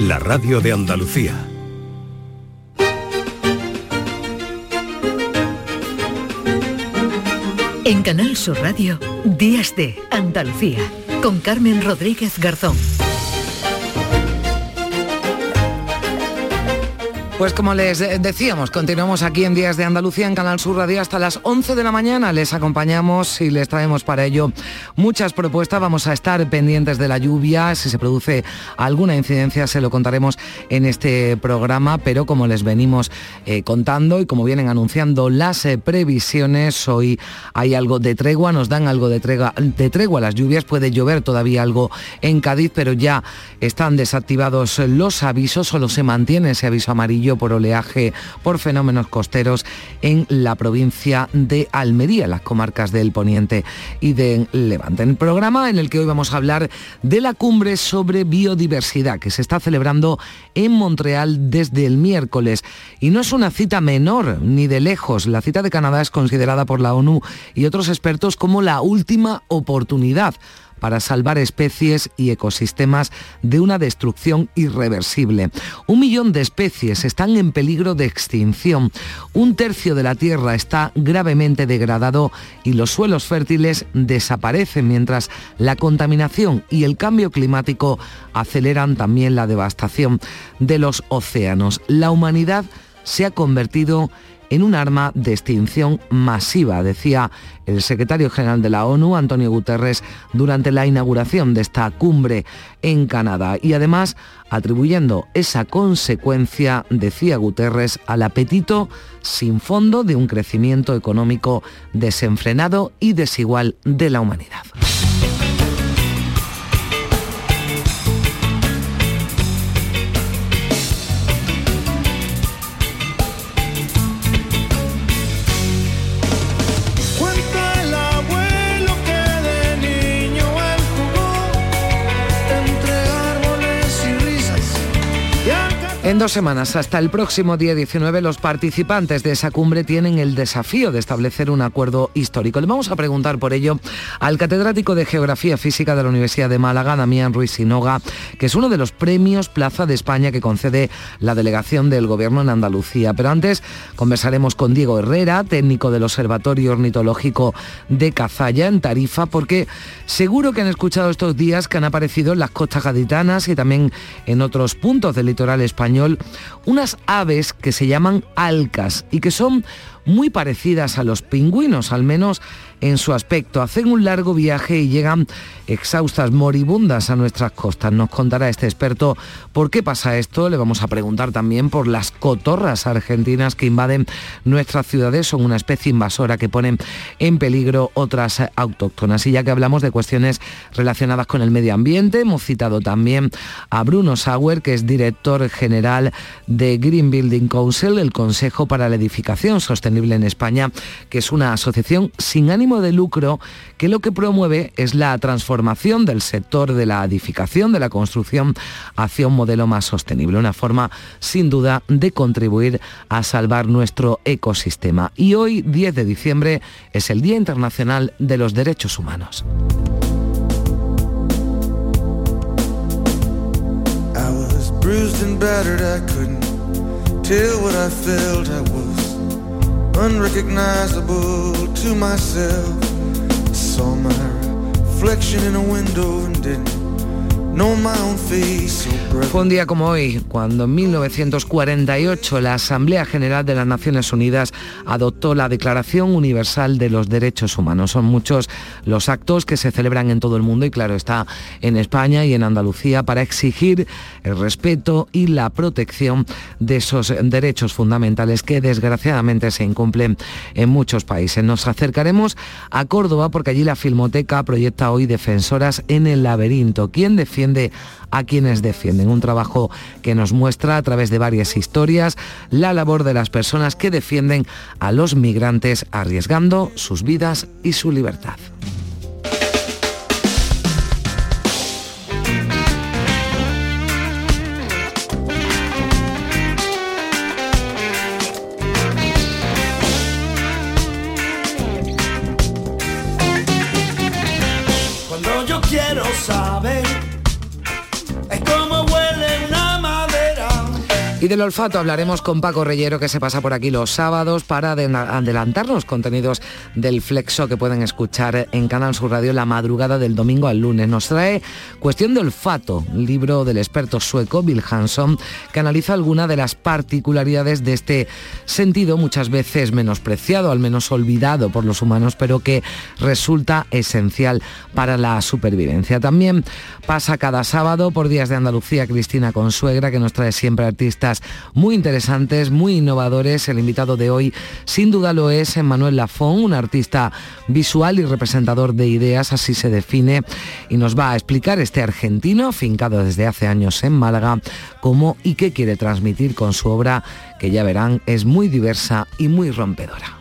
la radio de Andalucía. En Canal Sur Radio, Días de Andalucía, con Carmen Rodríguez Garzón. Pues como les decíamos, continuamos aquí en Días de Andalucía en Canal Sur Radio hasta las 11 de la mañana. Les acompañamos y les traemos para ello muchas propuestas. Vamos a estar pendientes de la lluvia. Si se produce alguna incidencia se lo contaremos en este programa, pero como les venimos eh, contando y como vienen anunciando las eh, previsiones, hoy hay algo de tregua, nos dan algo de tregua, de tregua las lluvias. Puede llover todavía algo en Cádiz, pero ya están desactivados los avisos, solo se mantiene ese aviso amarillo por oleaje, por fenómenos costeros en la provincia de Almería, las comarcas del Poniente y de Levante. En el programa en el que hoy vamos a hablar de la cumbre sobre biodiversidad que se está celebrando en Montreal desde el miércoles. Y no es una cita menor ni de lejos. La cita de Canadá es considerada por la ONU y otros expertos como la última oportunidad para salvar especies y ecosistemas de una destrucción irreversible. Un millón de especies están en peligro de extinción. Un tercio de la Tierra está gravemente degradado y los suelos fértiles desaparecen mientras la contaminación y el cambio climático aceleran también la devastación de los océanos. La humanidad se ha convertido en un arma de extinción masiva, decía el secretario general de la ONU, Antonio Guterres, durante la inauguración de esta cumbre en Canadá. Y además, atribuyendo esa consecuencia, decía Guterres, al apetito sin fondo de un crecimiento económico desenfrenado y desigual de la humanidad. En dos semanas, hasta el próximo día 19, los participantes de esa cumbre tienen el desafío de establecer un acuerdo histórico. Le vamos a preguntar por ello al catedrático de Geografía Física de la Universidad de Málaga, Damián Ruiz Sinoga, que es uno de los premios Plaza de España que concede la delegación del Gobierno en Andalucía. Pero antes conversaremos con Diego Herrera, técnico del Observatorio Ornitológico de Cazalla, en Tarifa, porque seguro que han escuchado estos días que han aparecido en las costas gaditanas y también en otros puntos del litoral español unas aves que se llaman alcas y que son muy parecidas a los pingüinos, al menos en su aspecto. Hacen un largo viaje y llegan exhaustas, moribundas a nuestras costas. Nos contará este experto por qué pasa esto. Le vamos a preguntar también por las cotorras argentinas que invaden nuestras ciudades. Son una especie invasora que ponen en peligro otras autóctonas. Y ya que hablamos de cuestiones relacionadas con el medio ambiente, hemos citado también a Bruno Sauer, que es director general de Green Building Council, el Consejo para la Edificación Sostenible en España, que es una asociación sin ánimo de lucro que lo que promueve es la transformación del sector de la edificación, de la construcción, hacia un modelo más sostenible, una forma sin duda de contribuir a salvar nuestro ecosistema. Y hoy, 10 de diciembre, es el Día Internacional de los Derechos Humanos. Unrecognizable to myself. Saw my reflection in a window and didn't Fue un día como hoy, cuando en 1948 la Asamblea General de las Naciones Unidas adoptó la Declaración Universal de los Derechos Humanos. Son muchos los actos que se celebran en todo el mundo y claro está en España y en Andalucía para exigir el respeto y la protección de esos derechos fundamentales que desgraciadamente se incumplen en muchos países. Nos acercaremos a Córdoba porque allí la Filmoteca proyecta hoy Defensoras en el Laberinto. ¿Quién defiende a quienes defienden. Un trabajo que nos muestra a través de varias historias la labor de las personas que defienden a los migrantes arriesgando sus vidas y su libertad. Cuando Y del olfato hablaremos con Paco Reyero que se pasa por aquí los sábados para adelantar los contenidos del Flexo que pueden escuchar en Canal Sur Radio la madrugada del domingo al lunes. Nos trae Cuestión de olfato, libro del experto sueco Bill Hanson que analiza algunas de las particularidades de este sentido muchas veces menospreciado, al menos olvidado por los humanos, pero que resulta esencial para la supervivencia. También pasa cada sábado por Días de Andalucía Cristina Consuegra que nos trae siempre artistas muy interesantes, muy innovadores. El invitado de hoy sin duda lo es Manuel Lafón, un artista visual y representador de ideas, así se define, y nos va a explicar este argentino, fincado desde hace años en Málaga, cómo y qué quiere transmitir con su obra, que ya verán es muy diversa y muy rompedora.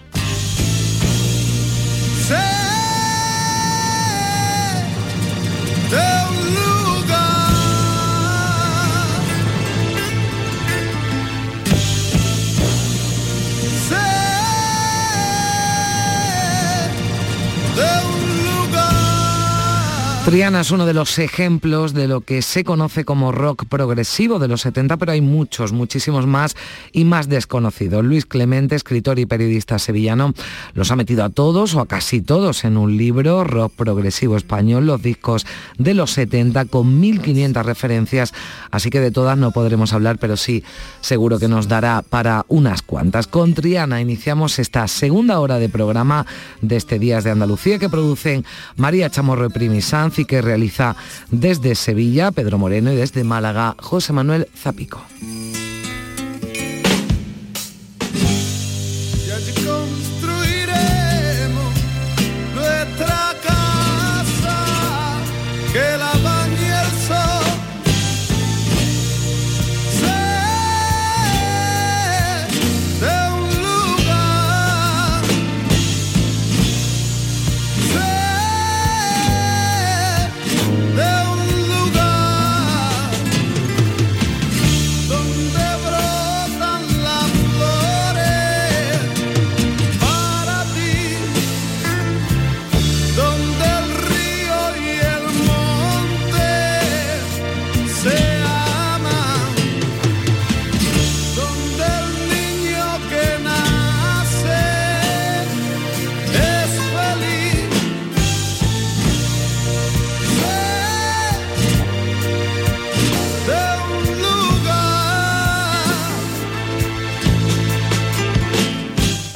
Triana es uno de los ejemplos de lo que se conoce como rock progresivo de los 70, pero hay muchos, muchísimos más y más desconocidos. Luis Clemente, escritor y periodista sevillano, los ha metido a todos o a casi todos en un libro, Rock Progresivo Español, los discos de los 70 con 1500 referencias, así que de todas no podremos hablar, pero sí seguro que nos dará para unas cuantas. Con Triana iniciamos esta segunda hora de programa de este Días de Andalucía que producen María Chamorro y Primi Sanz que realiza desde Sevilla Pedro Moreno y desde Málaga José Manuel Zapico.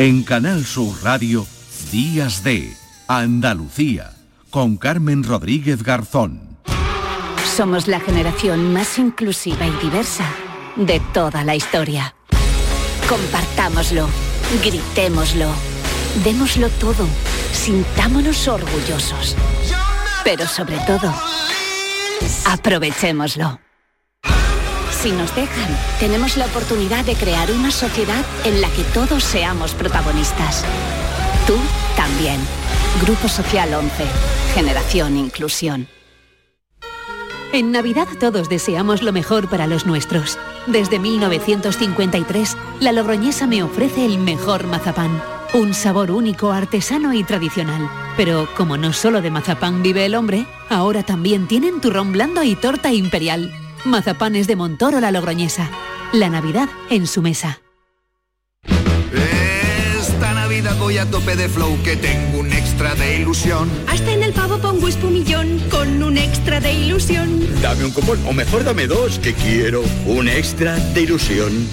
En Canal Sur Radio, Días de Andalucía, con Carmen Rodríguez Garzón. Somos la generación más inclusiva y diversa de toda la historia. Compartámoslo, gritémoslo, démoslo todo, sintámonos orgullosos. Pero sobre todo, aprovechémoslo. Si nos dejan, tenemos la oportunidad de crear una sociedad en la que todos seamos protagonistas. Tú también. Grupo Social 11. Generación Inclusión. En Navidad todos deseamos lo mejor para los nuestros. Desde 1953, la Logroñesa me ofrece el mejor mazapán. Un sabor único, artesano y tradicional. Pero como no solo de mazapán vive el hombre, ahora también tienen turrón blando y torta imperial. Mazapanes de Montoro la Logroñesa. La Navidad en su mesa. Esta Navidad voy a tope de flow que tengo un extra de ilusión. Hasta en el pavo pongo espumillón con un extra de ilusión. Dame un cupón o mejor dame dos que quiero un extra de ilusión.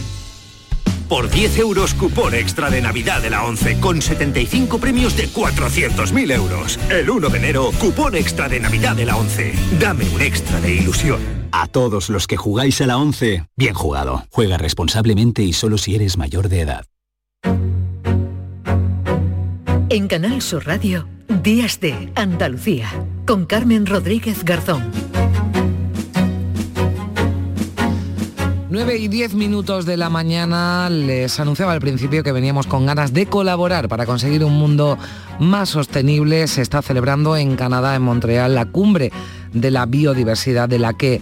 Por 10 euros cupón extra de Navidad de la 11 con 75 premios de 400.000 euros. El 1 de enero, cupón extra de Navidad de la 11. Dame un extra de ilusión. A todos los que jugáis a la 11, bien jugado. Juega responsablemente y solo si eres mayor de edad. En Canal Sur Radio, Días de Andalucía, con Carmen Rodríguez Garzón. 9 y 10 minutos de la mañana les anunciaba al principio que veníamos con ganas de colaborar para conseguir un mundo más sostenible. Se está celebrando en Canadá, en Montreal, la cumbre de la biodiversidad de la que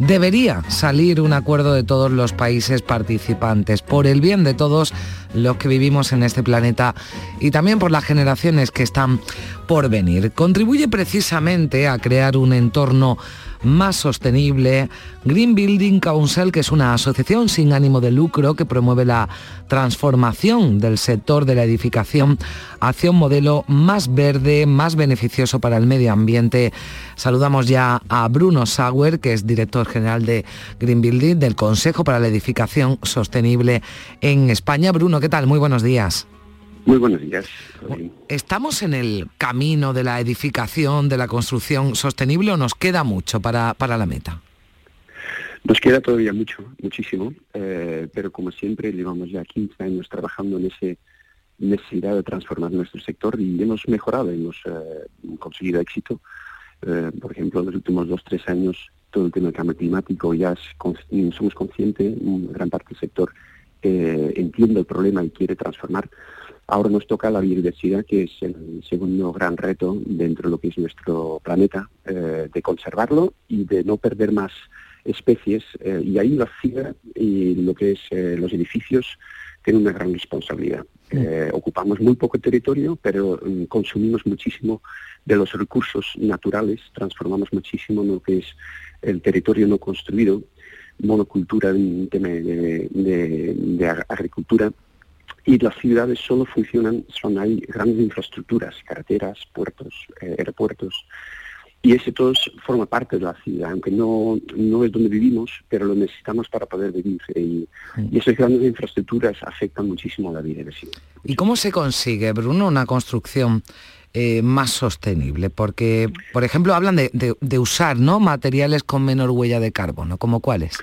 debería salir un acuerdo de todos los países participantes, por el bien de todos los que vivimos en este planeta y también por las generaciones que están por venir. Contribuye precisamente a crear un entorno más sostenible. Green Building Council, que es una asociación sin ánimo de lucro que promueve la transformación del sector de la edificación hacia un modelo más verde, más beneficioso para el medio ambiente. Saludamos ya a Bruno Sauer, que es director general de Green Building, del Consejo para la Edificación Sostenible en España. Bruno, ¿qué tal? Muy buenos días. Muy buenos días. ¿Estamos en el camino de la edificación, de la construcción sostenible o nos queda mucho para, para la meta? Nos queda todavía mucho, muchísimo, eh, pero como siempre llevamos ya 15 años trabajando en esa necesidad de transformar nuestro sector y hemos mejorado, hemos eh, conseguido éxito. Eh, por ejemplo, en los últimos dos, tres años todo el tema del cambio climático ya somos conscientes, gran parte del sector entiende el problema y quiere transformar. Ahora nos toca la biodiversidad, que es el segundo gran reto dentro de lo que es nuestro planeta, eh, de conservarlo y de no perder más especies. Eh, y ahí la ciudad y lo que es eh, los edificios tienen una gran responsabilidad. ocupamos muy poco territorio, pero mm, consumimos muchísimo de los recursos naturales, transformamos muchísimo lo que es el territorio no construido, monocultura, en tema de agricultura y las ciudades solo funcionan, son hay grandes infraestructuras, carreteras, puertos, eh, aeropuertos, y ese todo forma parte de la ciudad, aunque no, no es donde vivimos, pero lo necesitamos para poder vivir. Y, esas grandes infraestructuras afectan muchísimo a la vida ¿Y cómo se consigue, Bruno, una construcción eh, más sostenible? Porque, por ejemplo, hablan de, de, usar ¿no? materiales con menor huella de carbono, ¿como cuáles?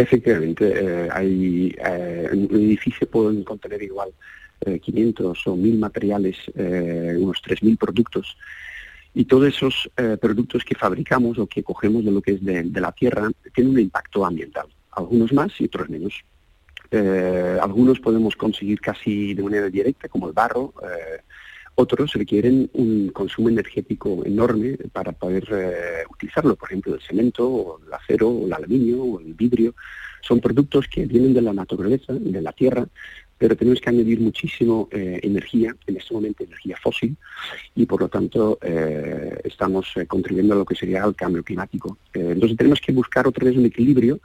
Efectivamente, eh, hay, eh, un edificio pueden contener igual 500 eh, o 1000 materiales, unos 3000 productos, y todos esos productos que fabricamos o que cogemos de lo que es de, la tierra tienen un impacto ambiental, algunos más y otros menos. algunos podemos conseguir casi de manera directa, como el barro, otros requieren un consumo energético enorme para poder eh, utilizarlo, por ejemplo, el cemento, o el acero, o el aluminio, o el vidrio. Son productos que vienen de la naturaleza, de la tierra, pero tenemos que añadir muchísimo eh, energía, en este momento energía fósil, y por lo tanto eh, estamos contribuyendo a lo que sería el cambio climático. entonces tenemos que buscar otra vez un equilibrio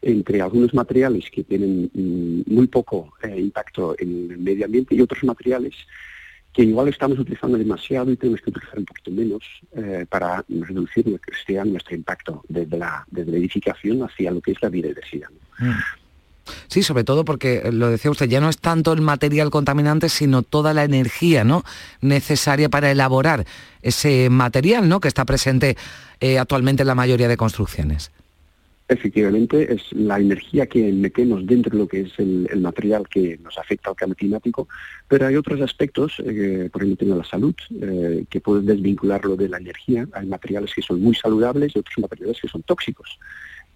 entre algunos materiales que tienen mm, muy poco impacto en el medio ambiente y otros materiales que igual estamos utilizando demasiado y tenemos que utilizar un poquito menos eh, para reducir sea nuestro impacto desde la, desde la edificación hacia lo que es la biodiversidad. Mm. Sí, sobre todo porque eh, lo decía usted, ya no es tanto el material contaminante, sino toda la energía ¿no? necesaria para elaborar ese material ¿no? que está presente eh, actualmente en la mayoría de construcciones. Efectivamente, es la energía que metemos dentro de lo que es el, material que nos afecta al cambio climático, pero hay otros aspectos, eh, por ejemplo, la salud, eh, que pueden desvincularlo de la energía. Hay materiales que son muy saludables y otros materiales que son tóxicos.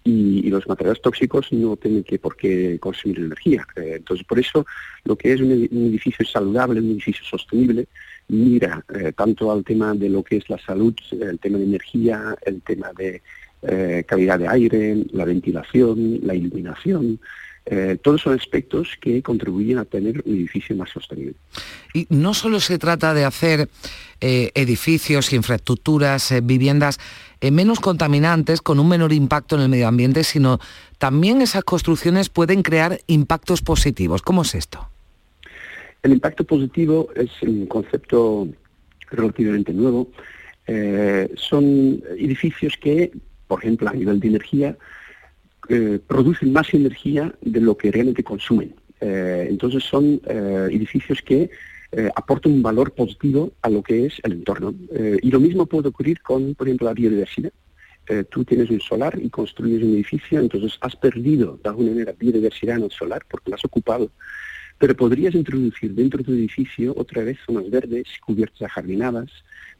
Y, los materiales tóxicos no tienen que por qué consumir energía. Eh, entonces, por eso, lo que es un, edificio saludable, un edificio sostenible, mira tanto al tema de lo que es la salud, el tema de energía, el tema de eh, calidad de aire, la ventilación, la iluminación. Eh, todos son aspectos que contribuyen a tener un edificio más sostenible. Y no solo se trata de hacer eh, edificios, infraestructuras, viviendas menos contaminantes, con un menor impacto en el medio ambiente, sino también esas construcciones pueden crear impactos positivos. ¿Cómo es esto? El impacto positivo es un concepto relativamente nuevo. son edificios que por ejemplo, a nivel de energía, eh, producen más energía de lo que realmente consumen. Eh, entonces son eh, edificios que aportan un valor positivo a lo que es el entorno. y lo mismo puede ocurrir con, por ejemplo, la biodiversidad. tú tienes un solar y construyes un edificio, entonces has perdido de alguna manera biodiversidad en el solar porque lo has ocupado. Pero podrías introducir dentro de tu edificio otra vez zonas verdes, cubiertas ajardinadas,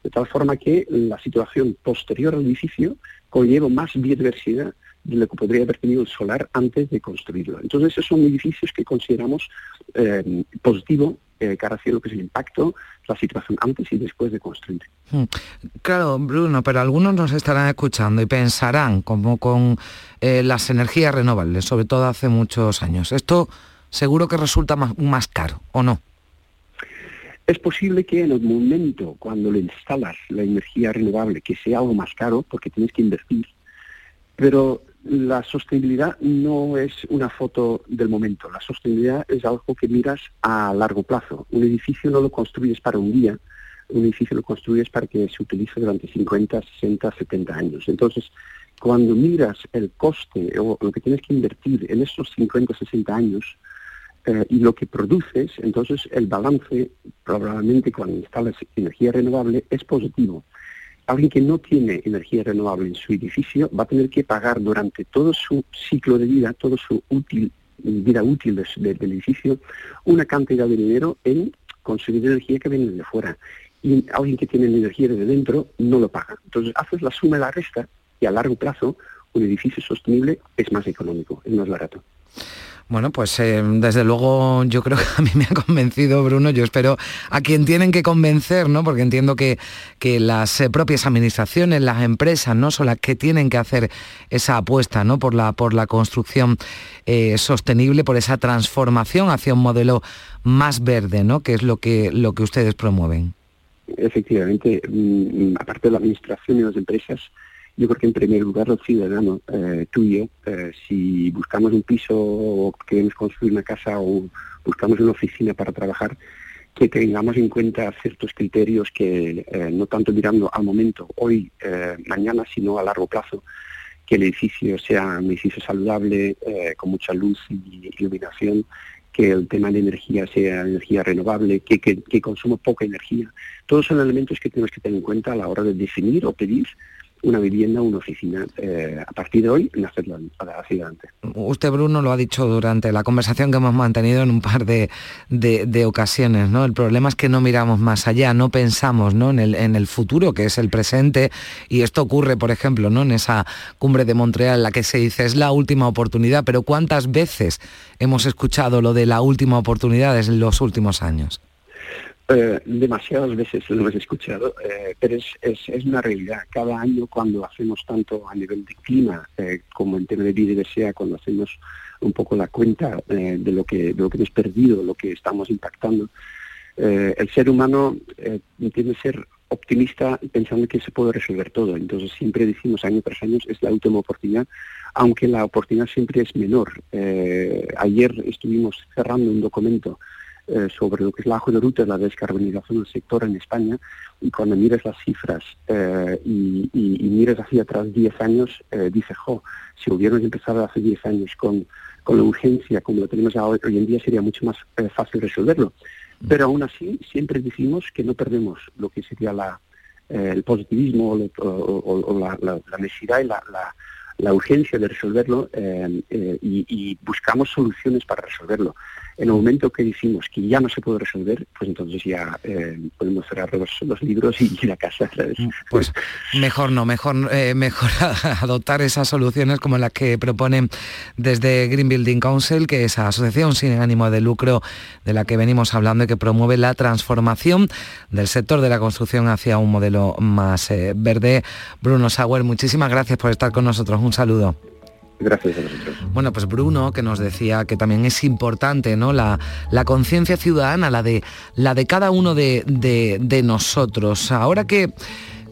de tal forma que la situación posterior al edificio conlleva más biodiversidad de lo que podría haber tenido el solar antes de construirlo. Entonces, esos son edificios que consideramos eh, positivo eh, cara hacia lo que es el impacto, la situación antes y después de construir. Hmm. Claro, Bruno, pero algunos nos estarán escuchando y pensarán, como con eh, las energías renovables, sobre todo hace muchos años, esto seguro que resulta más, más caro, ¿o no? Es posible que en el momento cuando le instalas la energía renovable, que sea algo más caro, porque tienes que invertir, Pero la sostenibilidad no es una foto del momento, la sostenibilidad es algo que miras a largo plazo. Un edificio no lo construyes para un día, un edificio lo construyes para que se utilice durante 50, 60, 70 años. Entonces, cuando miras el coste o lo que tienes que invertir en estos 50, 60 años eh, y lo que produces, entonces el balance probablemente cuando instalas energía renovable es positivo alguien que no tiene energía renovable en su edificio va a tener que pagar durante todo su ciclo de vida, todo su útil, vida útil del edificio, una cantidad de dinero en conseguir energía que viene de fuera. Y alguien que tiene energía desde dentro no lo paga. Entonces haces la suma y la resta y a largo plazo un edificio sostenible es más económico, es más barato. Bueno, pues eh, desde luego yo creo que a mí me ha convencido Bruno, yo espero a quien tienen que convencer, ¿no? Porque entiendo que, que las eh, propias administraciones, las empresas, ¿no? Son las que tienen que hacer esa apuesta, ¿no? Por la, por la construcción eh, sostenible, por esa transformación hacia un modelo más verde, ¿no? Que es lo que, lo que ustedes promueven. Efectivamente, mm, aparte de la administración y las empresas, yo creo que en primer lugar el ciudadano eh, eh, si buscamos un piso o queremos construir una casa o buscamos una oficina para trabajar, que tengamos en cuenta ciertos criterios que eh, no tanto mirando al momento, hoy, mañana, sino a largo plazo, que el edificio sea un edificio saludable, con mucha luz y iluminación, que el tema de energía sea energía renovable, que, que, que consuma poca energía. Todos son elementos que tenemos que tener en cuenta a la hora de definir o pedir una vivienda, una oficina, eh, a partir de hoy, en hacerlo hacia adelante. Usted, Bruno, lo ha dicho durante la conversación que hemos mantenido en un par de, de, ocasiones, ¿no? El problema es que no miramos más allá, no pensamos ¿no? En, el, en el futuro, que es el presente, y esto ocurre, por ejemplo, ¿no? En esa cumbre de Montreal en la que se dice es la última oportunidad, pero ¿cuántas veces hemos escuchado lo de la última oportunidad en los últimos años? Eh, demasiadas veces lo hemos escuchado, eh, pero es, es, una realidad. Cada año cuando hacemos tanto a nivel de clima eh, como en tema de biodiversidad, cuando hacemos un poco la cuenta de, lo que, de lo que hemos perdido, lo que estamos impactando, el ser humano tiene que ser optimista pensando que se puede resolver todo. Entonces siempre decimos año tras año es la última oportunidad, aunque la oportunidad siempre es menor. ayer estuvimos cerrando un documento eh, sobre lo que es la hoja de ruta de la descarbonización del sector en España y cuando miras las cifras eh, y, miras hacia atrás 10 años, eh, dices, jo, si hubiéramos empezado hace 10 años con, con la urgencia como lo tenemos hoy, hoy en día sería mucho más fácil resolverlo. Pero aún así siempre decimos que no perdemos lo que sería el positivismo o, la, necesidad y la, urgencia de resolverlo y buscamos soluciones para resolverlo en el momento que decimos que ya no se puede resolver, pues entonces ya eh, podemos cerrar los, libros y ir a casa. Mm, pues mejor no, mejor, eh, mejor adoptar esas soluciones como las que proponen desde Green Building Council, que es esa asociación sin ánimo de lucro de la que venimos hablando y que promueve la transformación del sector de la construcción hacia un modelo más eh, verde. Bruno Sauer, muchísimas gracias por estar con nosotros. Un saludo. Gracias a vosotros. Bueno, pues Bruno, que nos decía que también es importante ¿no? la, la conciencia ciudadana, la de, la de cada uno de, de, nosotros. Ahora que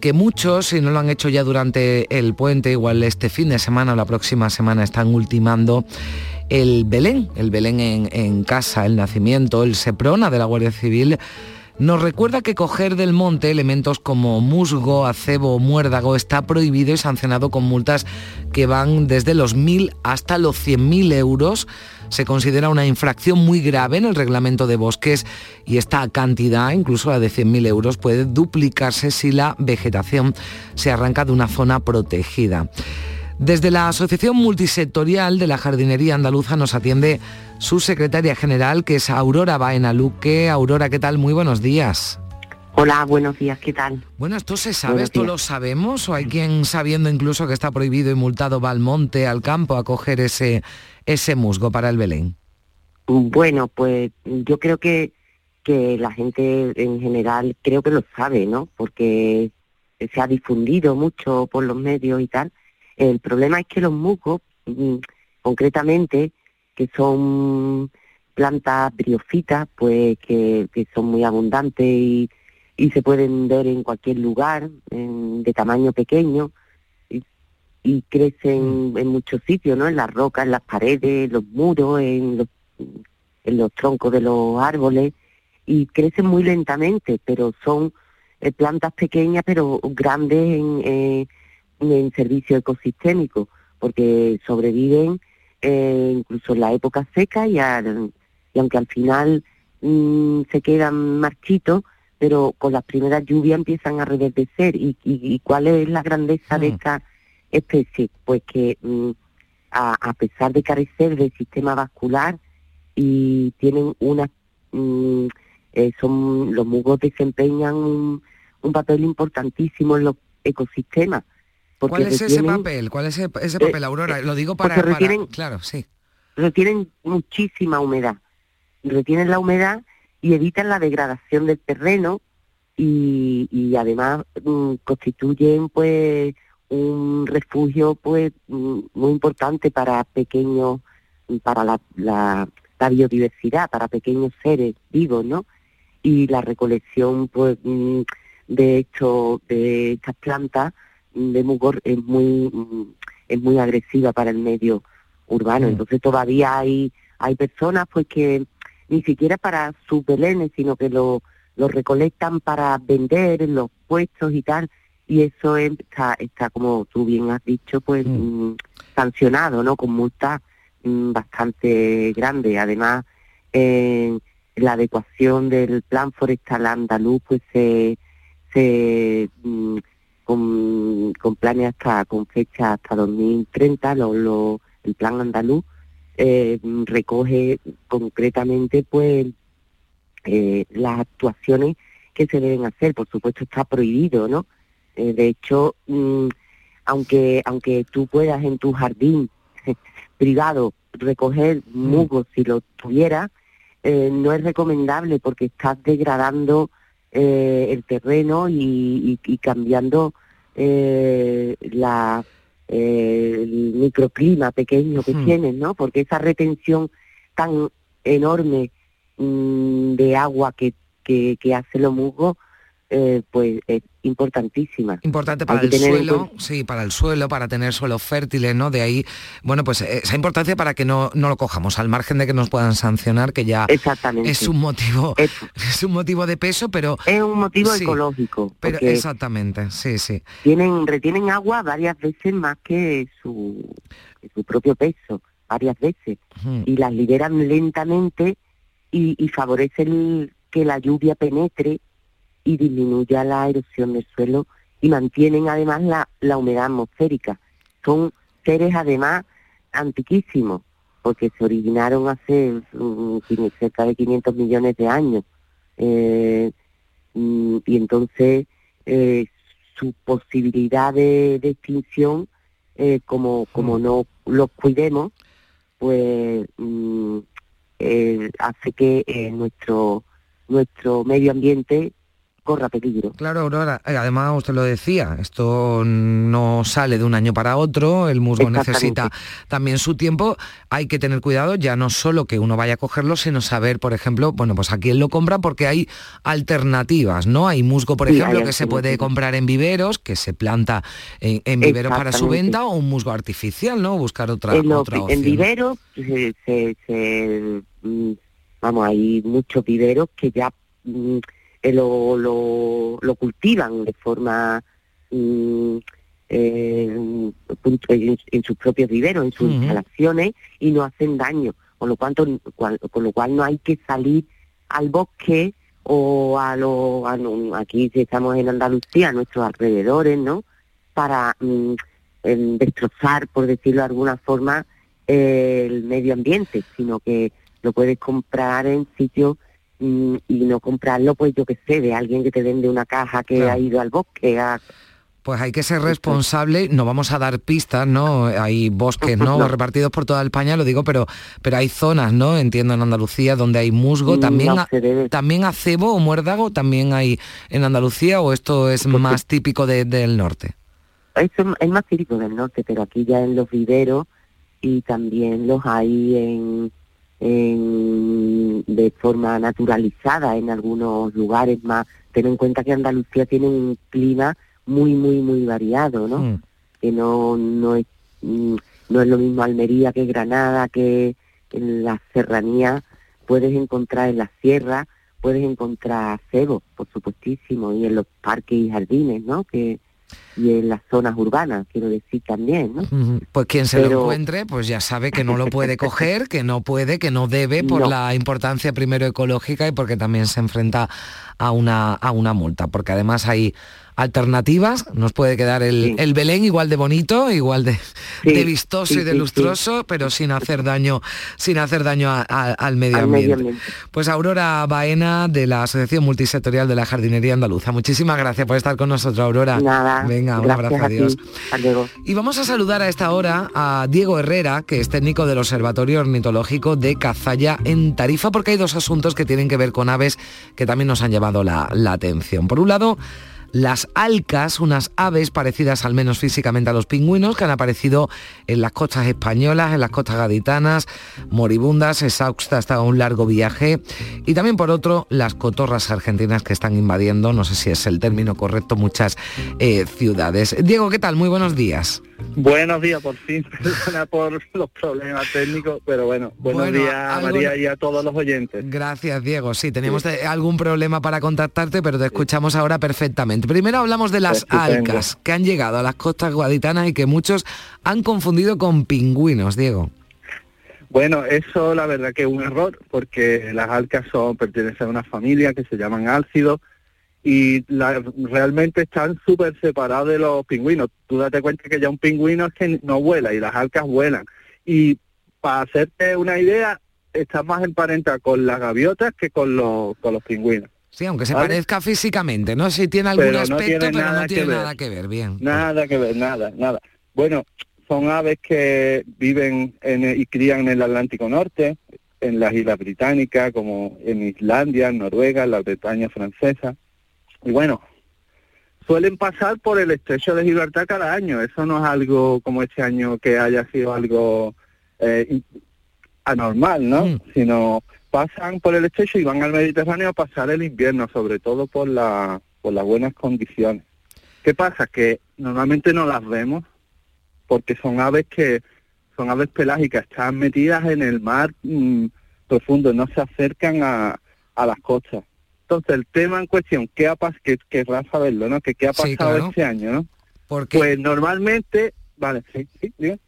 que muchos, si no lo han hecho ya durante el puente, igual este fin de semana o la próxima semana, están ultimando el Belén, el Belén en, en casa, el nacimiento, el Seprona de la Guardia Civil nos recuerda que coger del monte elementos como musgo, acebo o muérdago está prohibido y sancionado con multas que van desde los 1.000 hasta los 100.000 euros. Se considera una infracción muy grave en el reglamento de bosques y esta cantidad, incluso la de 100.000 euros, puede duplicarse si la vegetación se arranca de una zona protegida. Desde la Asociación Multisectorial de la Jardinería Andaluza nos atiende su secretaria general, que es Aurora Baena Luque. Aurora, ¿qué tal? Muy buenos días. Hola, buenos días, ¿qué tal? Bueno, ¿esto se sabe? ¿Esto lo sabemos? ¿O hay quien sabiendo incluso que está prohibido y multado va al monte, al campo, a coger ese, ese musgo para el Belén? Bueno, pues yo creo que, que la gente en general creo que lo sabe, ¿no? Porque se ha difundido mucho por los medios y tal, el problema es que los musgos, mm, concretamente, que son plantas briofitas, pues que, son muy abundantes y, y, se pueden ver en cualquier lugar, de tamaño pequeño, y, y crecen en muchos sitios, ¿no? En las rocas, en las paredes, en los muros, en los, en los troncos de los árboles y crecen muy lentamente, pero son eh, plantas pequeñas pero grandes en, eh, en servicio ecosistémico, porque sobreviven eh, incluso en la época seca y, y aunque al final mm, se quedan marchitos, pero con las primeras lluvias empiezan a reverdecer. ¿Y, y, cuál es la grandeza de mm. esta especie? Pues que mm, a, pesar de carecer del sistema vascular y tienen una... Eh, son los musgos desempeñan un, papel importantísimo en los ecosistemas. ¿Cuál es ese papel? ¿Cuál es ese, papel, eh, Aurora? Lo digo para, retienen, Claro, sí. Retienen muchísima humedad. Retienen la humedad y evitan la degradación del terreno y, además mm, constituyen pues un refugio pues mm, muy importante para pequeños para la, la, biodiversidad para pequeños seres vivos no y la recolección pues mm, de hecho de estas plantas mm, es muy mm, es muy agresiva para el medio urbano. Entonces todavía hay hay personas pues que ni siquiera para sus belenes sino que lo, lo recolectan para vender en los puestos y tal. Y eso está está como tú bien has dicho pues sancionado no con multas bastante grandes además eh, la adecuación del plan forestal andaluz pues se, se mm, con, planes hasta con fecha hasta 2030 lo, el plan andaluz eh, recoge concretamente pues eh, las actuaciones que se deben hacer por supuesto está prohibido no eh, de hecho mm, aunque aunque tú puedas en tu jardín privado recoger mm. musgos si lo tuvieras eh, no es recomendable porque estás degradando eh, el terreno y, cambiando eh, la, el microclima pequeño que hmm. tienes, ¿no? Porque esa retención tan enorme mm, de agua que, que, que hace los musgos eh, pues es importantísima. Importante para el suelo, sí, para el suelo, para tener suelos fértiles, ¿no? De ahí, bueno, pues esa importancia para que no, no lo cojamos, al margen de que nos puedan sancionar, que ya es un motivo, es, un motivo de peso, pero... Es un motivo ecológico. Pero exactamente, sí, sí. Tienen, retienen agua varias veces más que su, su propio peso, varias veces, y las liberan lentamente y, y favorecen que la lluvia penetre y disminuya la erosión del suelo y mantienen además la, la humedad atmosférica. Son seres además antiquísimos, porque se originaron hace mm, cerca de 500 millones de años. Eh, mm, y entonces eh, su posibilidad de, extinción, eh, como, como mm. no los cuidemos, pues hace que nuestro nuestro medio ambiente corra peligro. Claro, Aurora, eh, además usted lo decía, esto no sale de un año para otro, el musgo necesita también su tiempo, hay que tener cuidado, ya no solo que uno vaya a cogerlo, sino saber, por ejemplo, bueno, pues a quién lo compra porque hay alternativas, ¿no? Hay musgo, por ejemplo, que se puede comprar en viveros, que se planta en, viveros para su venta, o un musgo artificial, ¿no? Buscar otra, en otra opción. En viveros, mm, vamos, hay muchos viveros que ya mm, eh, lo, lo, cultivan de forma mm, eh, en, sus propios viveros, en sus instalaciones y no hacen daño, con lo, cual, con lo cual no hay que salir al bosque o a lo aquí si estamos en Andalucía, a nuestros alrededores, ¿no? Para mm, destrozar, por decirlo de alguna forma, el medio ambiente, sino que lo puedes comprar en sitios y, no comprarlo, pues yo que sé, de alguien que te vende una caja que ha ido al bosque a pues hay que ser responsable, no vamos a dar pistas, ¿no? Hay bosques, ¿no? Repartidos por toda España, lo digo, pero, pero hay zonas, ¿no? Entiendo en Andalucía donde hay musgo, también, también acebo o muérdago, también hay en Andalucía o esto es pues más típico del norte. Eso es más típico del norte, pero aquí ya en los viveros y también los hay en de forma naturalizada en algunos lugares más. Ten en cuenta que Andalucía tiene un clima muy, muy, muy variado, ¿no? Mm. que no, no, es, mm, no es lo mismo Almería que Granada, que en la serranía puedes encontrar en la sierra, puedes encontrar cebo, por supuestísimo, y en los parques y jardines, ¿no? Que, y en las zonas urbanas, quiero decir también, ¿no? Pues quien se lo encuentre, pues ya sabe que no lo puede coger, que no puede, que no debe por la importancia primero ecológica y porque también se enfrenta a una, a una multa, porque además hay alternativas, nos puede quedar el, Belén igual de bonito, igual de, vistoso y de lustroso, pero sin hacer daño, sin hacer daño al, medio, ambiente. Pues Aurora Baena de la Asociación Multisectorial de la Jardinería Andaluza. Muchísimas gracias por estar con nosotros, Aurora. Nada. Venga, un abrazo, adiós. Y vamos a saludar a esta hora a Diego Herrera, que es técnico del Observatorio Ornitológico de Cazalla en Tarifa, porque hay dos asuntos que tienen que ver con aves que también nos han llamado la, la atención. Por un lado, las alcas, unas aves parecidas al menos físicamente a los pingüinos que han aparecido en las costas españolas, en las costas gaditanas, moribundas, exhaustas hasta un largo viaje. Y también por otro, las cotorras argentinas que están invadiendo, no sé si es el término correcto, muchas eh, ciudades. Diego, ¿qué tal? Muy buenos días. Buenos días, por fin. Perdona por los problemas técnicos, pero bueno, buenos días a María y a todos los oyentes. Gracias, Diego. Sí, teníamos algún problema para contactarte, pero te escuchamos ahora perfectamente. Primero hablamos de las alcas que han llegado a las costas guaditanas y que muchos han confundido con pingüinos, Diego. Bueno, eso la verdad que es un error, porque las alcas son pertenecen a una familia que se llaman álcidos y realmente están súper separados de los pingüinos. Tú date cuenta que ya un pingüino es que no vuela y las alcas vuelan. Y para hacerte una idea, está más emparenta con las gaviotas que con los, con los pingüinos. Sí, aunque se parezca físicamente, ¿no? Si tiene algún aspecto, pero no tiene nada que ver, bien. Nada que ver, nada, nada. Bueno, son aves que viven y crían en el Atlántico Norte, en las Islas Británicas, como en Islandia, en Noruega, en la Bretaña francesa. Y bueno, suelen pasar por el estrecho de Gibraltar cada año. Eso no es algo como este año que haya sido algo eh, anormal, ¿no? Mm. Sino pasan por el estrecho y van al Mediterráneo a pasar el invierno, sobre todo por, la, por las buenas condiciones. ¿Qué pasa? Que normalmente no las vemos porque son aves que son aves pelágicas, están metidas en el mar mm, profundo, no se acercan a, a las costas. Entonces, el tema en cuestión, ¿qué ha pasado? Que querrá saberlo, ¿no? Que qué ha pasado este año, ¿no? Porque... Pues normalmente, vale, sí, sí, bien.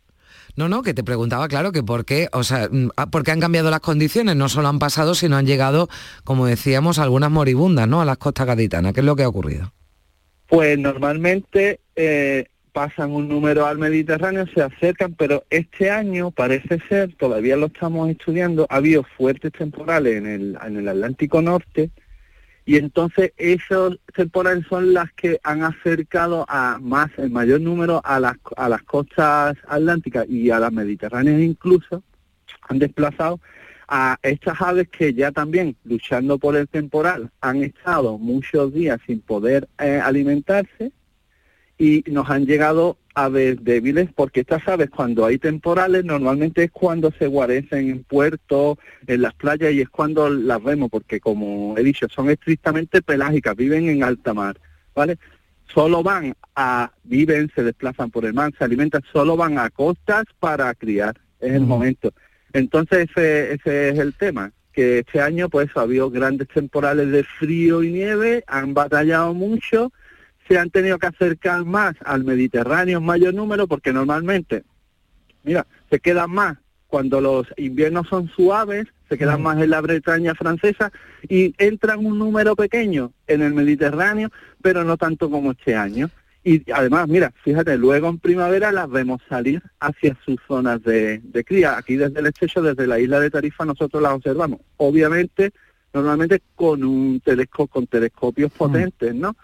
No, no, que te preguntaba, claro, que por qué, o sea, mm, ah, porque han cambiado las condiciones, no solo han pasado, sino han llegado, como decíamos, algunas moribundas, ¿no? A las costas gaditanas. ¿Qué es lo que ha ocurrido? Pues normalmente eh, pasan un número al Mediterráneo, se acercan, pero este año parece ser, todavía lo estamos estudiando, ha habido fuertes temporales en el, en el Atlántico Norte, y entonces esos temporales son las que han acercado a más, el mayor número a las, a las costas atlánticas y a las mediterráneas incluso, han desplazado a estas aves que ya también, luchando por el temporal, han estado muchos días sin poder eh, alimentarse y nos han llegado aves débiles, porque estas aves cuando hay temporales normalmente es cuando se guarecen en puertos, en las playas y es cuando las vemos, porque como he dicho, son estrictamente pelágicas, viven en alta mar, ¿vale? Solo van a, viven, se desplazan por el mar, se alimentan, solo van a costas para criar, es el momento. Entonces ese, ese es el tema, que este año pues ha habido grandes temporales de frío y nieve, han batallado mucho, se han tenido que acercar más al Mediterráneo en mayor número porque normalmente, mira, se quedan más cuando los inviernos son suaves, se quedan más en la Bretaña francesa y entran un número pequeño en el Mediterráneo, pero no tanto como este año. Y además, mira, fíjate, luego en primavera las vemos salir hacia sus zonas de, cría. Aquí desde el estrecho, desde la isla de Tarifa, nosotros las observamos. Obviamente, normalmente con un telescopio, con telescopios potentes, ¿no?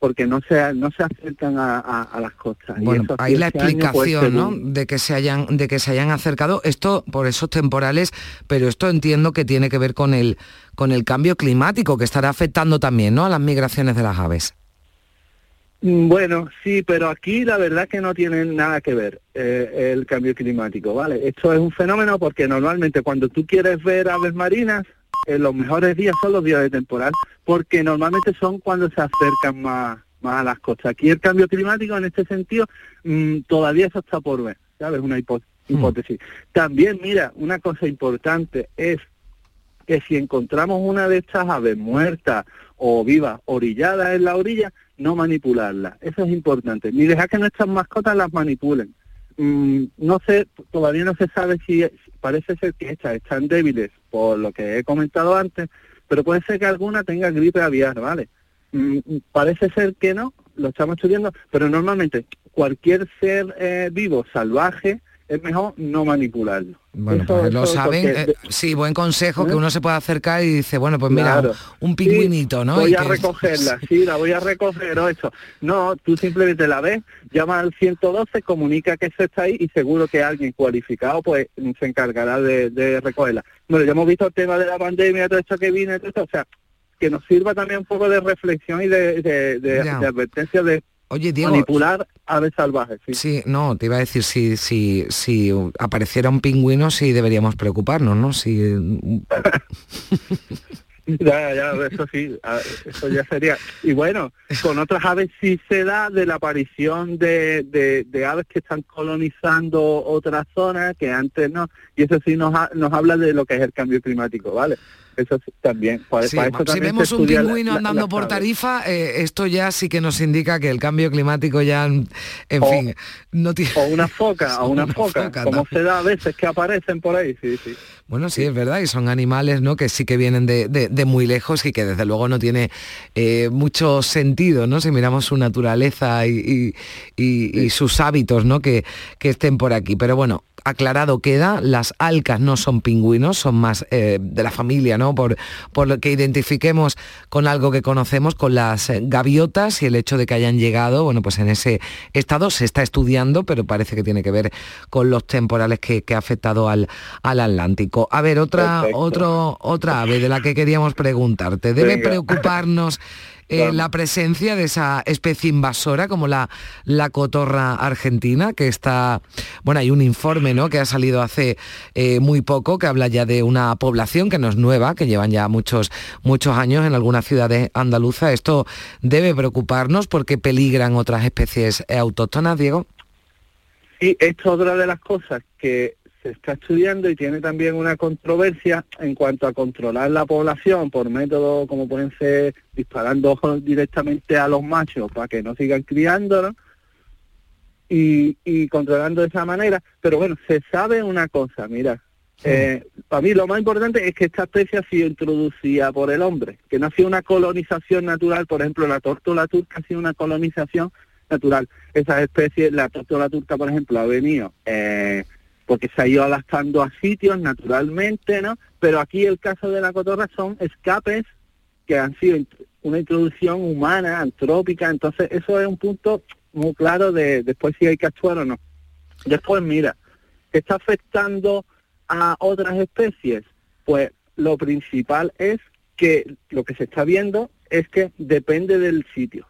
Porque no se, no se acercan a, las costas. Bueno, ahí la explicación ¿no? de, que se hayan, de que se hayan acercado, esto por esos temporales, pero esto entiendo que tiene que ver con el, con el cambio climático, que estará afectando también ¿no? a las migraciones de las aves. Mm, bueno, sí, pero aquí la verdad que no tiene nada que ver eh, el cambio climático, ¿vale? Esto es un fenómeno porque normalmente cuando tú quieres ver aves marinas, los mejores días son los días de temporal, porque normalmente son cuando se acercan más, más a las costas. Aquí el cambio climático en este sentido mm, todavía eso está por ver, ¿sabes? Una hipó- hipótesis. También, mira, una cosa importante es que si encontramos una de estas aves muertas o vivas orilladas en la orilla, no manipularlas. Eso es importante. Ni dejar que nuestras mascotas las manipulen. Mm, no sé, todavía no se sabe si parece ser que estas están débiles por lo que he comentado antes, pero puede ser que alguna tenga gripe aviar, ¿vale? Mm, parece ser que no, lo estamos estudiando, pero normalmente cualquier ser eh, vivo salvaje es mejor no manipularlo. Bueno, Eso- pues lo saben. porque- eh, sí, buen consejo que ¿Eh? uno se puede acercar y dice, bueno, pues mira, Claro. un pingüinito, ¿no? Voy Y a que- recogerla, sí, la voy a recoger o eso. No, tú simplemente la ves, llama al 112, comunica que eso está ahí y seguro que alguien cualificado pues se encargará de, de recogerla. Bueno, ya hemos visto el tema de la pandemia, todo esto que viene, todo esto, o sea, que nos sirva también un poco de reflexión y de, de, de- Ya. de advertencia de Oye, Diego, manipular aves salvajes. Sí. Sí, no, te iba a decir, si, si, si apareciera un pingüino, sí deberíamos preocuparnos, ¿no? Si, Ya, ya, eso sí, eso ya sería. Y bueno, con otras aves sí se da de la aparición de, de, de aves que están colonizando otras zonas que antes no, y eso sí nos, ha- nos habla de lo que es el cambio climático, ¿vale? Eso también. Para, Sí, para eso si también vemos un pingüino la- andando por. Tarifa, eh, esto ya sí que nos indica que el cambio climático ya, en O- fin, no tiene... O una foca, o una, Una foca, foca como se da a veces que aparecen por ahí, sí, sí. Bueno, sí, es verdad, y son animales ¿no? que sí que vienen de, de- de muy lejos y que desde luego no tiene eh, mucho sentido, ¿no? Si miramos su naturaleza y, y- y- y sus hábitos, ¿no? Que, que estén por aquí. Pero bueno, aclarado queda, las alcas no son pingüinos, son más eh, de la familia, ¿no? Por, por lo que identifiquemos con algo que conocemos, con las gaviotas y el hecho de que hayan llegado, bueno, pues en ese estado se está estudiando, pero parece que tiene que ver con los temporales que, que ha afectado al, al Atlántico. A ver, otra, Perfecto. otro, otra ave de la que queríamos preguntarte. ¿Debe Venga. preocuparnos eh, la presencia de esa especie invasora como la, la cotorra argentina, que está, bueno, hay un informe ¿no? que ha salido hace eh, muy poco que habla ya de una población que no es nueva, que llevan ya muchos, muchos años en algunas ciudades andaluzas. Esto debe preocuparnos porque peligran otras especies autóctonas, Diego. Y esto es otra de las cosas que se está estudiando y tiene también una controversia en cuanto a controlar la población por métodos como pueden ser disparando ojos directamente a los machos para que no sigan criándolos y, y controlando de esa manera. Pero bueno, se sabe una cosa, mira, eh, para mí lo más importante es que esta especie ha sido introducida por el hombre, que no ha sido una colonización natural, por ejemplo, la tórtola turca ha sido una colonización natural. Esas especies, la tórtola turca, por ejemplo, ha venido eh, porque se ha ido adaptando a sitios naturalmente, ¿no? Pero aquí el caso de la cotorra son escapes que han sido una introducción humana, antrópica, entonces eso es un punto muy claro de después si hay que actuar o no. Después, mira, ¿qué está afectando a otras especies? Pues lo principal es que lo que se está viendo es que depende del sitio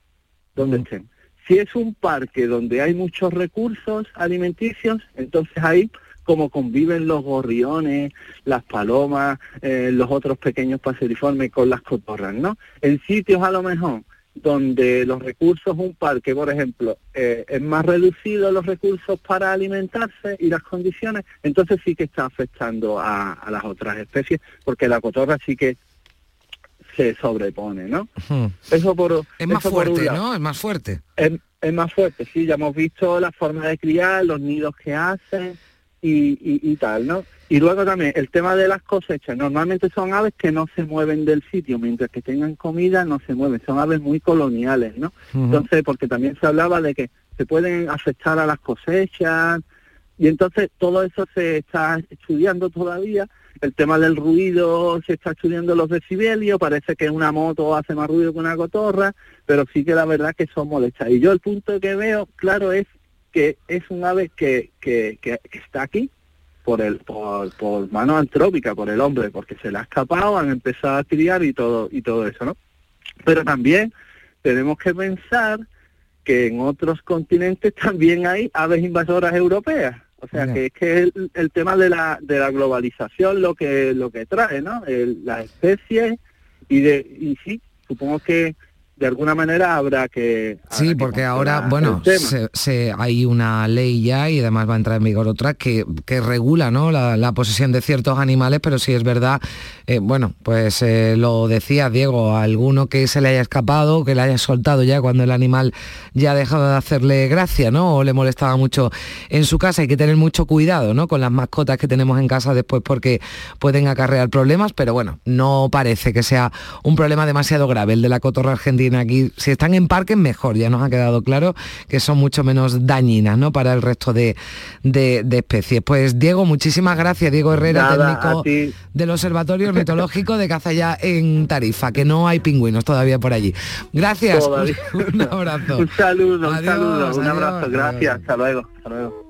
donde estén. Si es un parque donde hay muchos recursos alimenticios, entonces ahí como conviven los gorriones, las palomas, eh, los otros pequeños paseriformes con las cotorras, ¿no? En sitios a lo mejor donde los recursos, un parque, por ejemplo, eh, es más reducido los recursos para alimentarse y las condiciones, entonces sí que está afectando a, a las otras especies, porque la cotorra sí que se sobrepone, ¿no? Eso por Es más eso por fuerte, lado. ¿no? Es más fuerte. Es, es más fuerte, sí, ya hemos visto la forma de criar, los nidos que hacen y, y, y tal, ¿no? Y luego también el tema de las cosechas, normalmente son aves que no se mueven del sitio, mientras que tengan comida no se mueven, son aves muy coloniales, ¿no? Entonces, porque también se hablaba de que se pueden afectar a las cosechas, y entonces todo eso se está estudiando todavía. El tema del ruido se está estudiando los decibelios, parece que una moto hace más ruido que una cotorra, pero sí que la verdad que son molestas. Y yo el punto que veo, claro, es que es un ave que, que, que- está aquí por el por, por mano antrópica, por el hombre, porque se le ha escapado, han empezado a criar y todo y todo eso, ¿no? Pero también tenemos que pensar que en otros continentes también hay aves invasoras europeas. O sea, que es que el, el tema de la, de la globalización lo que lo que trae, ¿no? El- las especies y de y sí, supongo que de alguna manera habrá que... Sí, porque ahora, bueno, se, hay una ley ya y además va a entrar en vigor otra que, que regula ¿no? la, posesión de ciertos animales, pero si es verdad, eh, bueno, pues eh, lo decía Diego, alguno que se le haya escapado, que le haya soltado ya cuando el animal ya ha dejado de hacerle gracia, ¿no? O le molestaba mucho en su casa. Hay que tener mucho cuidado, ¿no? Con las mascotas que tenemos en casa después porque pueden acarrear problemas, pero bueno, no parece que sea un problema demasiado grave el de la cotorra argentina aquí, si están en parques, mejor, ya nos ha quedado claro que son mucho menos dañinas ¿no? para el resto de, especies. Pues Diego, muchísimas gracias, Diego Herrera, técnico del Observatorio Ornitológico de Cazalla en Tarifa, que no hay pingüinos todavía por allí. Gracias, un, abrazo. un saludo, un saludo, un abrazo, gracias, hasta luego, hasta luego.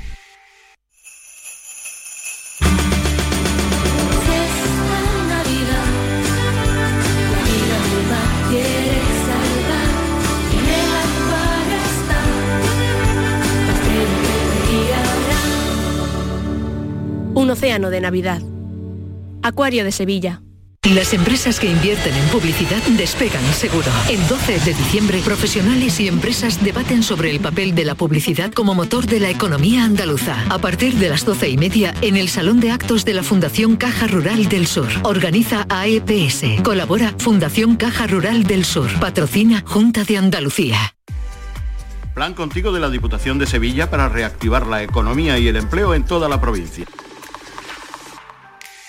Un océano de Navidad. Acuario de Sevilla. Las empresas que invierten en publicidad despegan seguro. El 12 de diciembre, profesionales y empresas debaten sobre el papel de la publicidad como motor de la economía andaluza. A partir de las 12 y media, en el Salón de Actos de la Fundación Caja Rural del Sur. Organiza AEPS. Colabora Fundación Caja Rural del Sur. Patrocina Junta de Andalucía. Plan Contigo de la Diputación de Sevilla para reactivar la economía y el empleo en toda la provincia.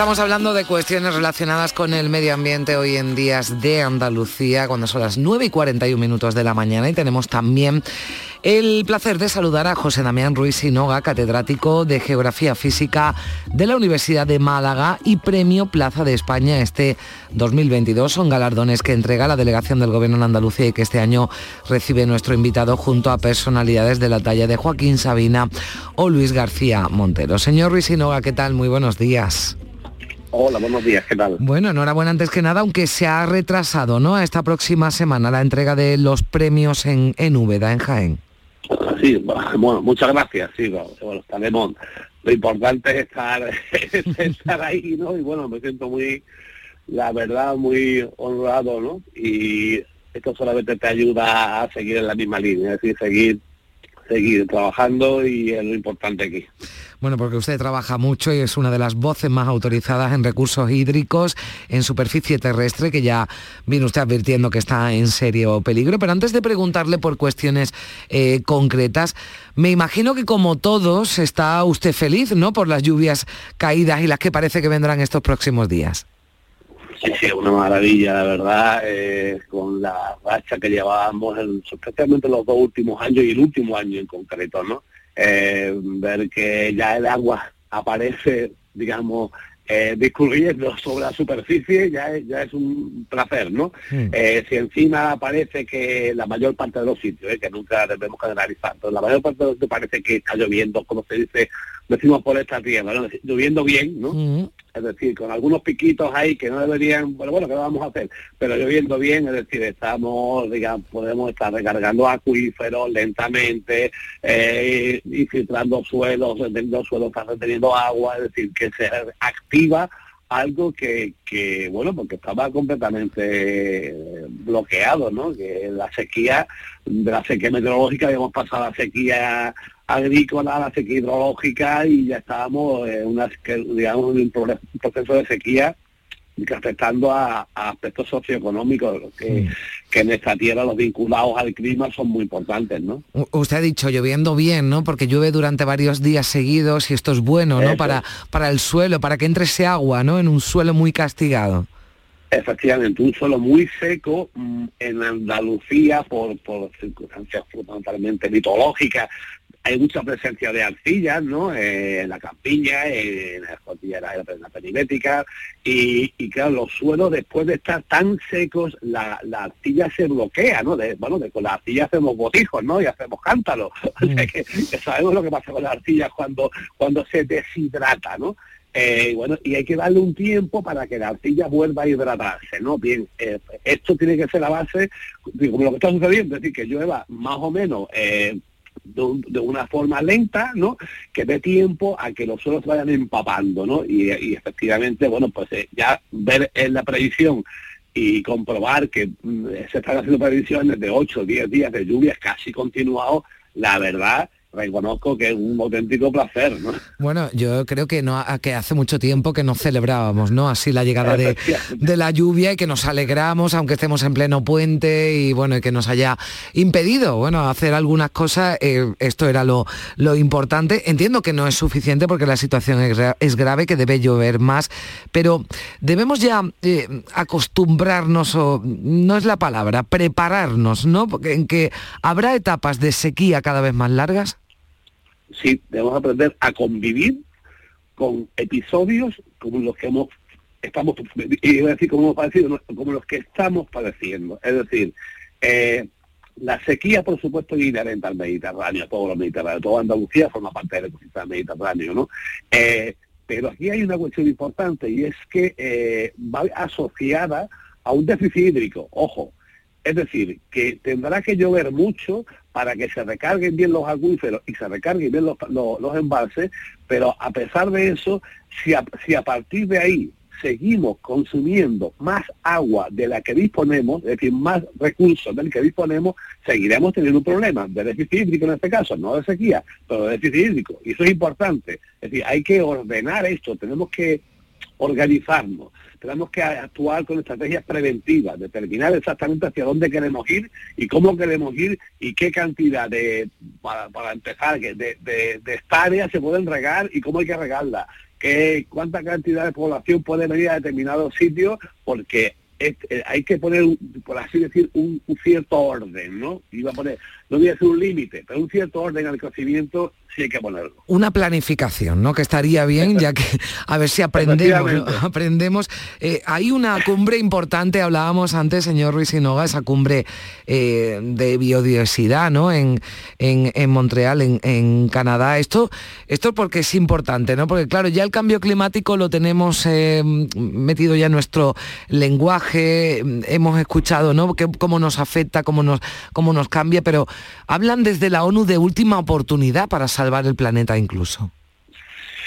Estamos hablando de cuestiones relacionadas con el medio ambiente hoy en días de Andalucía, cuando son las 9 y 41 minutos de la mañana y tenemos también el placer de saludar a José Damián Ruiz Sinoga, catedrático de Geografía Física de la Universidad de Málaga y Premio Plaza de España este 2022. Son galardones que entrega la delegación del Gobierno en Andalucía y que este año recibe nuestro invitado junto a personalidades de la talla de Joaquín Sabina o Luis García Montero. Señor Ruiz Sinoga, ¿qué tal? Muy buenos días. Hola, buenos días, ¿qué tal? Bueno, enhorabuena antes que nada, aunque se ha retrasado, ¿no? A esta próxima semana la entrega de los premios en, en Úbeda, en Jaén. Sí, bueno, muchas gracias, sí, bueno, estaremos. Lo importante es estar, es estar ahí, ¿no? Y bueno, me siento muy, la verdad, muy honrado, ¿no? Y esto solamente te ayuda a seguir en la misma línea, es decir, seguir seguir trabajando y es lo importante aquí. Bueno, porque usted trabaja mucho y es una de las voces más autorizadas en recursos hídricos, en superficie terrestre, que ya viene usted advirtiendo que está en serio peligro. Pero antes de preguntarle por cuestiones eh, concretas, me imagino que como todos está usted feliz, ¿no? Por las lluvias caídas y las que parece que vendrán estos próximos días. Sí, sí, una maravilla, la verdad, eh, con la racha que llevábamos, en, especialmente los dos últimos años y el último año en concreto, ¿no? Eh, ver que ya el agua aparece, digamos, eh, discurriendo sobre la superficie ya es, ya es un placer, ¿no? Eh, si encima parece que la mayor parte de los sitios, eh, que nunca debemos generalizar, pero la mayor parte de los sitios parece que está lloviendo, como se dice, decimos por esta tierra, ¿no? lloviendo bien, ¿no? Es decir, con algunos piquitos ahí que no deberían, bueno, bueno, ¿qué vamos a hacer? Pero lloviendo bien, es decir, estamos, digamos, podemos estar recargando acuíferos lentamente, eh, y filtrando suelos, reteniendo suelos, está reteniendo agua, es decir, que se activa algo que, que, bueno, porque estaba completamente bloqueado, ¿no? Que la sequía, de la sequía meteorológica habíamos pasado a la sequía agrícola, la sequía hidrológica y ya estábamos en una, digamos, un proceso de sequía que afectando a, a aspectos socioeconómicos que, que, en esta tierra los vinculados al clima son muy importantes, ¿no? Usted ha dicho lloviendo bien, ¿no? Porque llueve durante varios días seguidos y esto es bueno, ¿no? Para, para el suelo, para que entre ese agua, ¿no? En un suelo muy castigado. Efectivamente, un suelo muy seco mm, en Andalucía por, por circunstancias fundamentalmente mitológicas, hay mucha presencia de arcillas, ¿no? Eh, en la campiña, en la cordillera, en la perimétrica, y, y, claro, los suelos después de estar tan secos, la, la arcilla se bloquea, ¿no? De, bueno, de, con la arcilla hacemos botijos, ¿no? Y hacemos cántalos. O sea que, que, sabemos lo que pasa con la arcilla cuando, cuando se deshidrata, ¿no? Eh, bueno, y hay que darle un tiempo para que la arcilla vuelva a hidratarse, ¿no? Bien, eh, esto tiene que ser la base, como lo que está sucediendo, es decir, que llueva más o menos eh, de, un, de, una forma lenta, ¿no? Que dé tiempo a que los suelos vayan empapando, ¿no? Y, y efectivamente, bueno, pues eh, ya ver en la previsión y comprobar que mm, se están haciendo previsiones de 8 o 10 días de lluvias casi continuados, la verdad reconozco que es un auténtico placer, ¿no? Bueno, yo creo que no que hace mucho tiempo que no celebrábamos, ¿no? Así la llegada de, de la lluvia y que nos alegramos, aunque estemos en pleno puente y bueno, y que nos haya impedido, bueno, hacer algunas cosas. eh, esto era lo, lo importante. Entiendo que no es suficiente porque la situación es, es grave, que debe llover más, pero debemos ya eh, acostumbrarnos, o no es la palabra, prepararnos, ¿no? Porque en que habrá etapas de sequía cada vez más largas. Sí, debemos aprender a convivir con episodios como los que hemos estamos iba decir como hemos padecido, como los que estamos padeciendo. Es decir, eh, la sequía, por supuesto, es inherente al Mediterráneo, a todos los Mediterráneos. Toda Andalucía forma parte del ecosistema mediterráneo, ¿no? Eh, pero aquí hay una cuestión importante y es que eh, va asociada a un déficit hídrico. Ojo, es decir, que tendrá que llover mucho para que se recarguen bien los acuíferos y se recarguen bien los, embalses, pero a pesar de eso, si a, si a partir de ahí seguimos consumiendo más agua de la que disponemos, es decir, más recursos del que disponemos, seguiremos teniendo un problema de déficit hídrico en este caso, no de sequía, pero de déficit hídrico. Y eso es importante. Es decir, hay que ordenar esto, tenemos que organizarnos, tenemos que actuar con estrategias preventivas, determinar exactamente hacia dónde queremos ir y cómo queremos ir y qué cantidad de, para, para empezar, de, de, de hectáreas se pueden regar y cómo hay que regarlas, cuánta cantidad de población puede venir a determinados sitios, porque eh, hay que poner, por así decir, un, un cierto orden, ¿no? Iba a poner, no voy a decir un límite, pero un cierto orden al crecimiento sí hay que ponerlo. una planificación, ¿no? Que estaría bien, ya que a ver si aprendemos, aprendemos. Eh, hay una cumbre importante, hablábamos antes, señor Ruiz Sinoga, esa cumbre eh, de biodiversidad, ¿no? En, en, en Montreal, en, en Canadá. Esto, esto porque es importante, ¿no? Porque claro, ya el cambio climático lo tenemos eh, metido ya en nuestro lenguaje, hemos escuchado, ¿no? Que, cómo nos afecta, cómo nos, cómo nos cambia, pero hablan desde la ONU de última oportunidad para salvar el planeta incluso.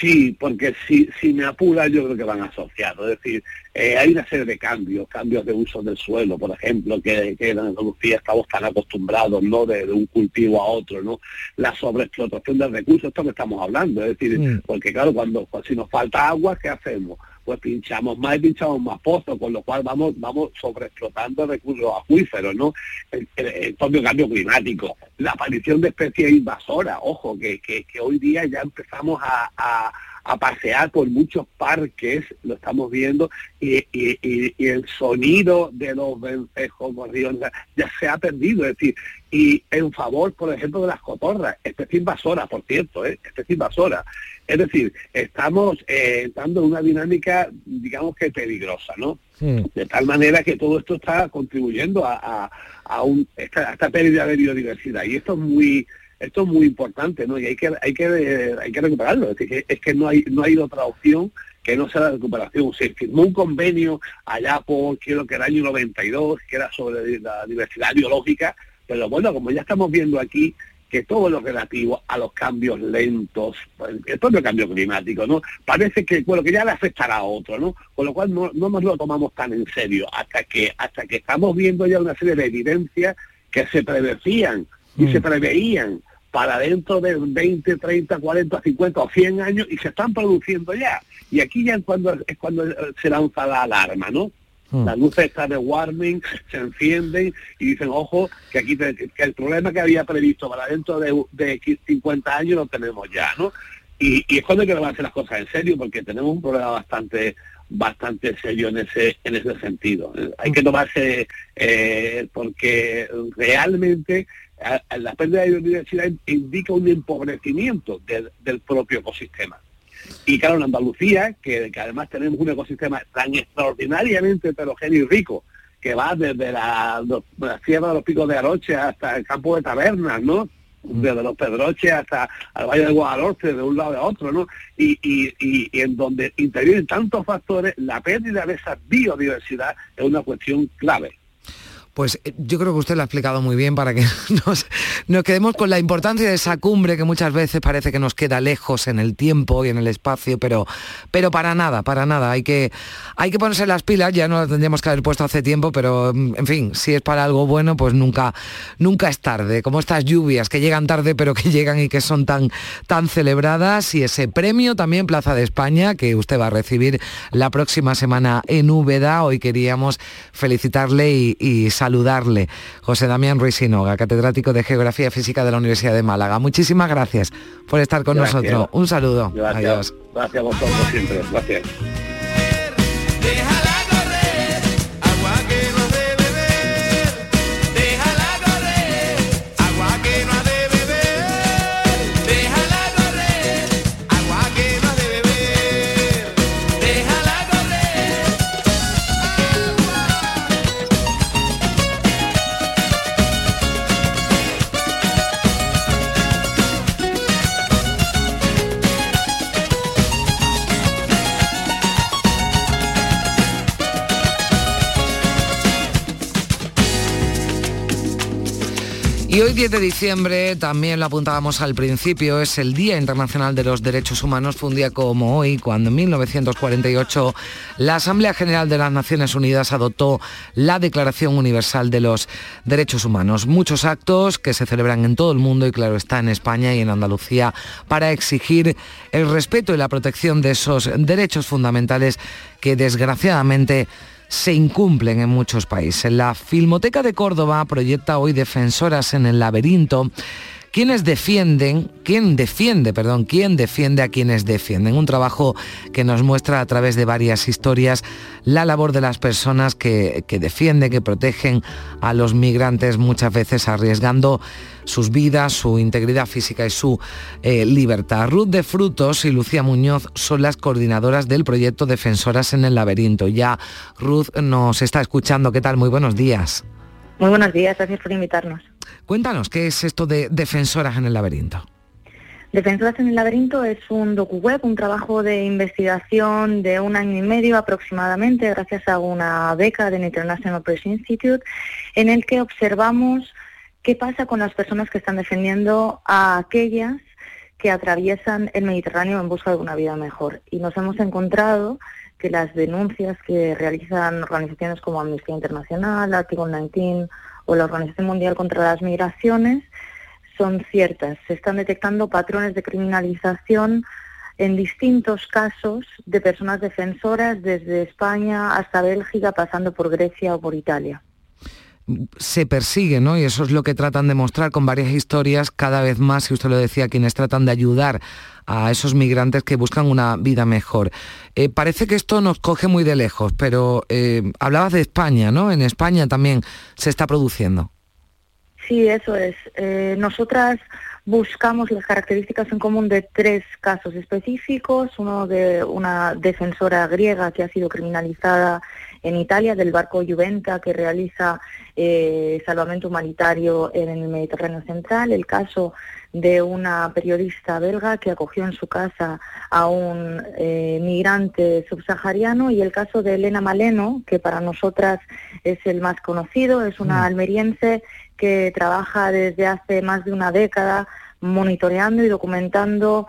Sí, porque si, si me apura yo creo que van asociados. Es decir, eh, hay una serie de cambios, cambios de uso del suelo, por ejemplo, que, que en Andalucía estamos tan acostumbrados, ¿no? De, de un cultivo a otro, ¿no? La sobreexplotación de recursos, esto que estamos hablando. Es decir, Mm. porque claro, cuando pues, si nos falta agua, ¿qué hacemos? Pues pinchamos más y pinchamos más pozos, con lo cual vamos vamos sobreexplotando recursos acuíferos, ¿no? El, propio cambio climático, la aparición de especies invasoras, ojo, que, que, que hoy día ya empezamos a- a pasear por muchos parques, lo estamos viendo, y, y- y- y el sonido de los vencejos ya, ya se ha perdido, es decir, y en favor, por ejemplo, de las cotorras, especie invasora, por cierto, ¿eh? especie invasora. Es decir, estamos eh, entrando en una dinámica, digamos que peligrosa, ¿no? De tal manera que todo esto está contribuyendo a, a- a un- esta, a esta pérdida de biodiversidad. Y esto es muy esto es muy importante, ¿no? Y hay que hay que hay que recuperarlo. Es, que, es que no hay no hay otra opción que no sea la recuperación. Se firmó un convenio allá por, creo que el año 92, que era sobre la diversidad biológica, pero bueno, como ya estamos viendo aquí, que todo lo relativo a los cambios lentos, el propio cambio climático, ¿no? Parece que, bueno, que ya le afectará a otro, ¿no? Con lo cual no, no nos lo tomamos tan en serio, hasta que, hasta que estamos viendo ya una serie de evidencias que se predecían y se preveían para dentro de 20, 30, 40, 50 o 100 años y se están produciendo ya. Y aquí ya es cuando, es cuando eh, se lanza la alarma, ¿no? Las luces estas de warming se encienden y dicen, ojo, que aquí te- que el problema que había previsto para dentro de, de 50 años lo tenemos ya, ¿no? Y, y es cuando hay que tomarse las cosas en serio, porque tenemos un problema bastante bastante serio en ese en ese sentido. Eh, Hay que tomarse, eh, porque realmente a- a la pérdida de biodiversidad indica un empobrecimiento del, del propio ecosistema. Y claro, en Andalucía, que, que además tenemos un ecosistema tan extraordinariamente heterogéneo y rico, que va desde la, sierra de los picos de Aroche hasta el campo de tabernas, ¿no? Desde los Pedroches hasta el Valle de Guadalhorce, de un lado a otro, ¿no? Y, y, y, y en donde intervienen tantos factores, la pérdida de esa biodiversidad es una cuestión clave. Pues eh, yo creo que usted lo ha explicado muy bien para que nos, quedemos con la importancia de esa cumbre que muchas veces parece que nos queda lejos en el tiempo y en el espacio, pero, pero para nada, para nada. Hay que, hay que ponerse las pilas, ya no las tendríamos que haber puesto hace tiempo, pero mm, en fin, si es para algo bueno, pues nunca, nunca es tarde. Como estas lluvias que llegan tarde, pero que llegan y que son tan, tan celebradas. Y ese premio también Plaza de España, que usted va a recibir la próxima semana en Úbeda. Hoy queríamos felicitarle y, y. José Damián Ruiz Sinoga, catedrático de Geografía Física de la Universidad de Málaga. Muchísimas gracias por estar con Gracias. nosotros. Un saludo. Gracias. Adiós. Gracias a vosotros siempre. Gracias. Y hoy 10 de diciembre, también lo apuntábamos al principio, es el Día Internacional de los Derechos Humanos. Fue un día como hoy, cuando en 1948 la Asamblea General de las Naciones Unidas adoptó la Declaración Universal de los Derechos Humanos. Muchos actos que se celebran en todo el mundo y claro está en España y en Andalucía para exigir el respeto y la protección de esos derechos fundamentales que desgraciadamente se incumplen en muchos países. La Filmoteca de Córdoba proyecta hoy Defensoras en el laberinto. Quienes defienden, quién defiende, perdón, quién defiende a quienes defienden. Un trabajo que nos muestra a través de varias historias la labor de las personas que, que defienden, que protegen a los migrantes, muchas veces arriesgando sus vidas, su integridad física y su eh, libertad. Ruth de Frutos y Lucía Muñoz son las coordinadoras del proyecto Defensoras en el Laberinto. Ya Ruth nos está escuchando. ¿Qué tal? Muy buenos días. Muy buenos días, gracias por invitarnos. Cuéntanos, ¿qué es esto de Defensoras en el Laberinto? Defensoras en el Laberinto es un docu-web, un trabajo de investigación de un año y medio aproximadamente, gracias a una beca del International Press Institute, en el que observamos qué pasa con las personas que están defendiendo a aquellas que atraviesan el Mediterráneo en busca de una vida mejor. Y nos hemos encontrado que las denuncias que realizan organizaciones como Amnistía Internacional, Article 19 o la Organización Mundial contra las Migraciones son ciertas. Se están detectando patrones de criminalización en distintos casos de personas defensoras desde España hasta Bélgica, pasando por Grecia o por Italia se persigue, ¿no? Y eso es lo que tratan de mostrar con varias historias, cada vez más, y usted lo decía, quienes tratan de ayudar a esos migrantes que buscan una vida mejor. Eh, parece que esto nos coge muy de lejos, pero eh, hablabas de España, ¿no? En España también se está produciendo. Sí, eso es. Eh, nosotras buscamos las características en común de tres casos específicos, uno de una defensora griega que ha sido criminalizada en Italia del barco Juventa que realiza eh, salvamento humanitario en el Mediterráneo Central, el caso de una periodista belga que acogió en su casa a un eh, migrante subsahariano y el caso de Elena Maleno, que para nosotras es el más conocido, es una almeriense que trabaja desde hace más de una década monitoreando y documentando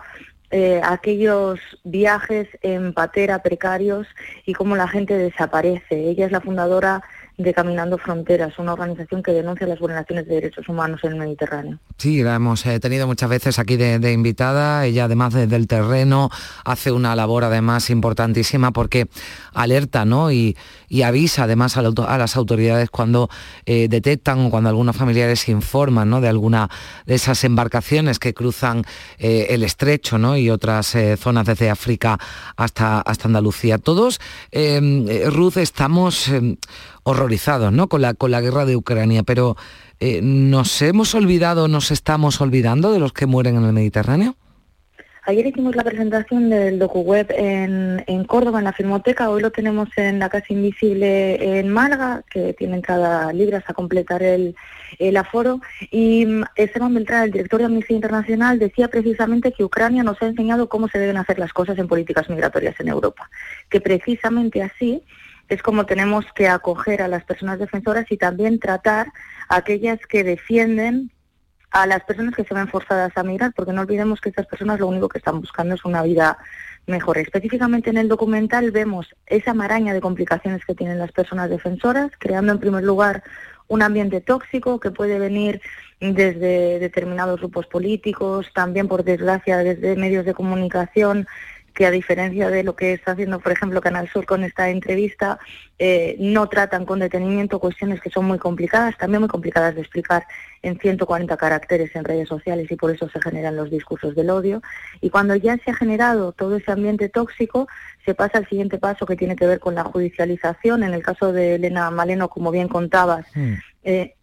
eh, aquellos viajes en patera precarios y cómo la gente desaparece. Ella es la fundadora de Caminando Fronteras, una organización que denuncia las vulneraciones de derechos humanos en el Mediterráneo. Sí, la hemos eh, tenido muchas veces aquí de, invitada. Ella además desde el terreno hace una labor además importantísima porque alerta ¿no? y, avisa además a, la, a, las autoridades cuando eh, detectan o cuando algunos familiares informan ¿no? de alguna de esas embarcaciones que cruzan eh, el estrecho ¿no? y otras zonas desde África hasta, hasta Andalucía. Todos, eh, Ruth, estamos horrorizados ¿no? con, la, con la guerra de Ucrania, pero eh, ¿nos hemos olvidado, nos estamos olvidando de los que mueren en el Mediterráneo? Ayer hicimos la presentación del DocuWeb en, en Córdoba, en la Filmoteca. Hoy lo tenemos en la Casa Invisible en Málaga, que tiene entrada libre hasta completar el, el aforo. Y mm, Esteban Beltrán, el director de Amnistía Internacional, decía precisamente que Ucrania nos ha enseñado cómo se deben hacer las cosas en políticas migratorias en Europa. Que precisamente así es como tenemos que acoger a las personas defensoras y también tratar a aquellas que defienden a las personas que se ven forzadas a migrar, porque no olvidemos que estas personas lo único que están buscando es una vida mejor. Específicamente en el documental vemos esa maraña de complicaciones que tienen las personas defensoras, creando en primer lugar un ambiente tóxico que puede venir desde determinados grupos políticos, también por desgracia desde medios de comunicación que a diferencia de lo que está haciendo, por ejemplo, Canal Sur con esta entrevista, eh, no tratan con detenimiento cuestiones que son muy complicadas, también muy complicadas de explicar en 140 caracteres en redes sociales y por eso se generan los discursos del odio. Y cuando ya se ha generado todo ese ambiente tóxico, se pasa al siguiente paso que tiene que ver con la judicialización. En el caso de Elena Maleno, como bien contabas, eh,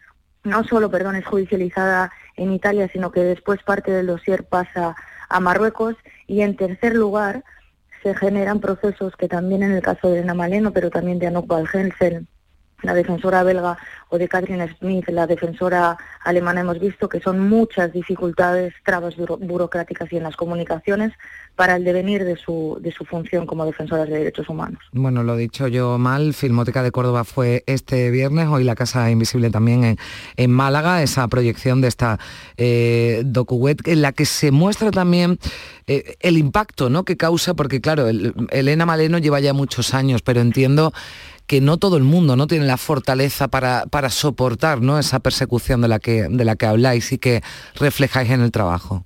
no solo, perdón, es judicializada en Italia, sino que después parte del dossier pasa a Marruecos y en tercer lugar se generan procesos que también en el caso de Elena Maleno, pero también de Anouk Balgensen, la defensora belga, o de Catherine Smith, la defensora alemana, hemos visto que son muchas dificultades, trabas buro- burocráticas y en las comunicaciones para el devenir de su, de su función como defensoras de derechos humanos. Bueno, lo dicho yo mal, Filmoteca de Córdoba fue este viernes, hoy la Casa Invisible también en, en Málaga, esa proyección de esta eh, docuweb en la que se muestra también eh, el impacto ¿no? que causa, porque claro, el- Elena Maleno lleva ya muchos años, pero entiendo que no todo el mundo no tiene la fortaleza para, para soportar ¿no? esa persecución de la, que, de la que habláis y que reflejáis en el trabajo.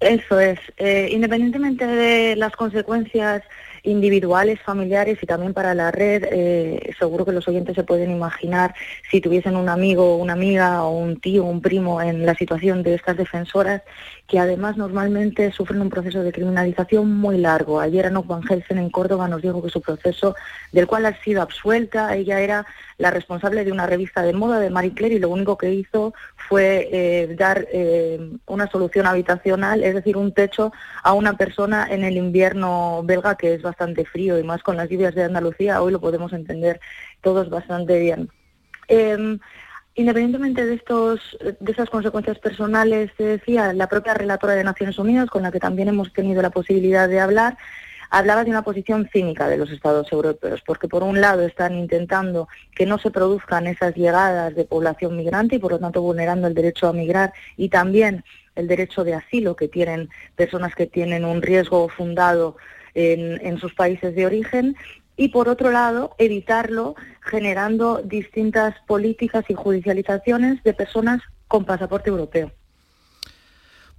Eso es. Eh, independientemente de las consecuencias individuales, familiares y también para la red, eh, seguro que los oyentes se pueden imaginar si tuviesen un amigo, una amiga o un tío, un primo en la situación de estas defensoras, que además normalmente sufren un proceso de criminalización muy largo. Ayer Anouk Van Helsen en Córdoba nos dijo que su proceso, del cual ha sido absuelta, ella era la responsable de una revista de moda de Marie Claire y lo único que hizo fue eh, dar eh, una solución habitacional, es decir, un techo a una persona en el invierno belga que es bastante frío y más con las lluvias de Andalucía, hoy lo podemos entender todos bastante bien. Em, Independientemente de estos, de esas consecuencias personales, te decía, la propia relatora de Naciones Unidas, con la que también hemos tenido la posibilidad de hablar, hablaba de una posición cínica de los Estados europeos, porque por un lado están intentando que no se produzcan esas llegadas de población migrante y por lo tanto vulnerando el derecho a migrar y también el derecho de asilo que tienen personas que tienen un riesgo fundado en, en sus países de origen y por otro lado evitarlo generando distintas políticas y judicializaciones de personas con pasaporte europeo.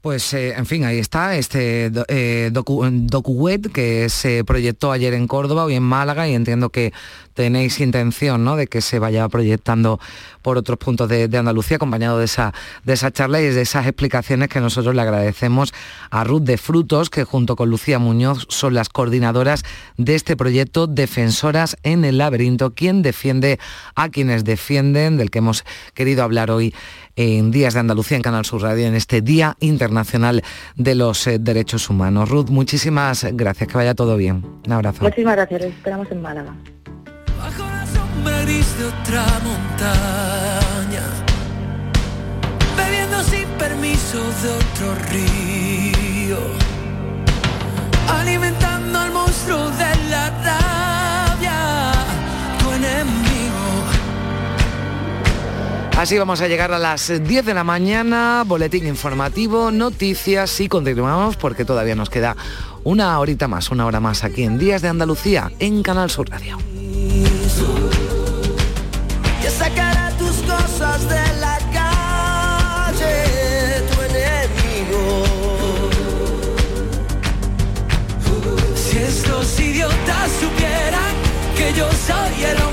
Pues, eh, en fin, ahí está este eh, docu, que se proyectó ayer en Córdoba, hoy en Málaga, y entiendo que tenéis intención ¿no? de que se vaya proyectando por otros puntos de, de Andalucía, acompañado de esa, de esa charla y de esas explicaciones que nosotros le agradecemos a Ruth de Frutos, que junto con Lucía Muñoz son las coordinadoras de este proyecto Defensoras en el Laberinto, quien defiende a quienes defienden, del que hemos querido hablar hoy en Días de Andalucía en Canal Sur Radio, en este Día Internacional de los eh, Derechos Humanos. Ruth, muchísimas gracias, que vaya todo bien. Un abrazo. Muchísimas gracias, les esperamos en Málaga. sombra gris de otra montaña, bebiendo sin permiso de otro río, alimentando al monstruo de la rabia, tu enemigo. Así vamos a llegar a las 10 de la mañana, boletín informativo, noticias y continuamos porque todavía nos queda una horita más, una hora más aquí en Días de Andalucía en Canal Sur Radio. Si estos idiotas supieran que yo soy el